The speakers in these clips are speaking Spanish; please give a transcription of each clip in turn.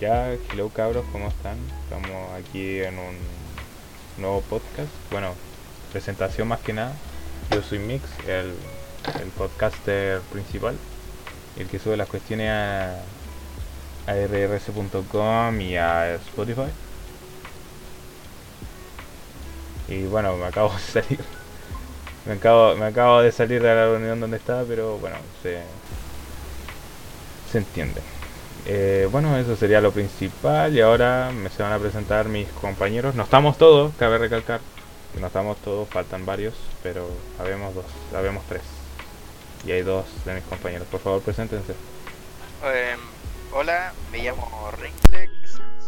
Ya, hello cabros, ¿cómo están? Estamos aquí en un nuevo podcast. Bueno, presentación más que nada. Yo soy Mix, el, el podcaster principal, el que sube las cuestiones a, a rrs.com y a Spotify. Y bueno, me acabo de salir. Me acabo, me acabo de salir de la reunión donde estaba, pero bueno, se, se entiende. Eh, bueno, eso sería lo principal y ahora me se van a presentar mis compañeros. No estamos todos, cabe recalcar que no estamos todos, faltan varios, pero habemos dos, habemos tres. Y hay dos de mis compañeros. Por favor, preséntense. Eh, hola, me llamo Ringlex,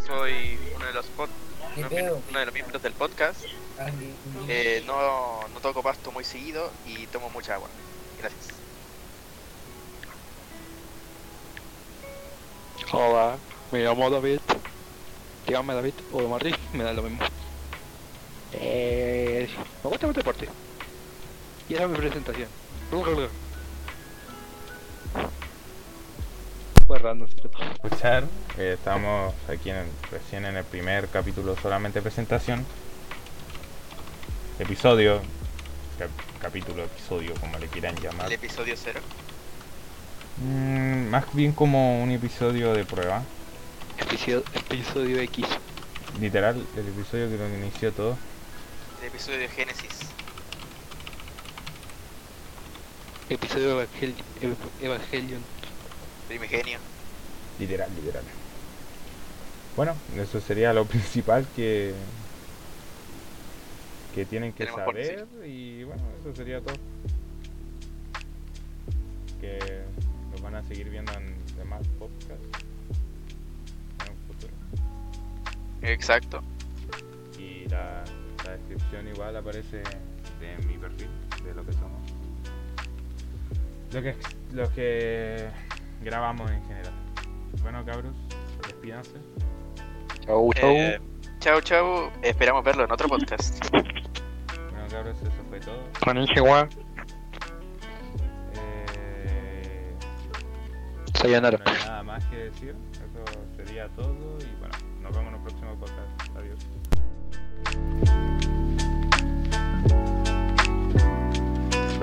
soy uno de los pod- ¿Qué uno, de los miembros del podcast. Eh, no, no toco pasto muy seguido y tomo mucha agua. Gracias. Hola, me llamo David. Dígame David o Marri, me da lo mismo. Eh, me gusta el deporte. Y esa es mi presentación. Fue random, ¿cierto? Escuchar, eh, estamos aquí en el- recién en el primer capítulo solamente presentación. Episodio, cap- capítulo, episodio, como le quieran llamar. El episodio 0. Mm, más bien como un episodio de prueba. Episodio, episodio X. Literal, el episodio que lo inició todo. El episodio de Génesis. Episodio Evangel Ev- Evangelion. Primigenio. Literal, literal. Bueno, eso sería lo principal que que tienen que Tenemos saber y bueno, eso sería todo. Seguir viendo en demás podcasts en un futuro. Exacto. Y la, la descripción igual aparece de mi perfil, de lo que somos. Lo que, lo que grabamos en general. Bueno, cabros, despídanse. Chau, chau. Eh, chau, chau. Esperamos verlo en otro podcast. Bueno, cabros, eso fue todo. Konnichiwa. Sayonara. no hay nada más que decir. Eso sería todo. Y bueno, nos vemos en el próximo podcast. Adiós.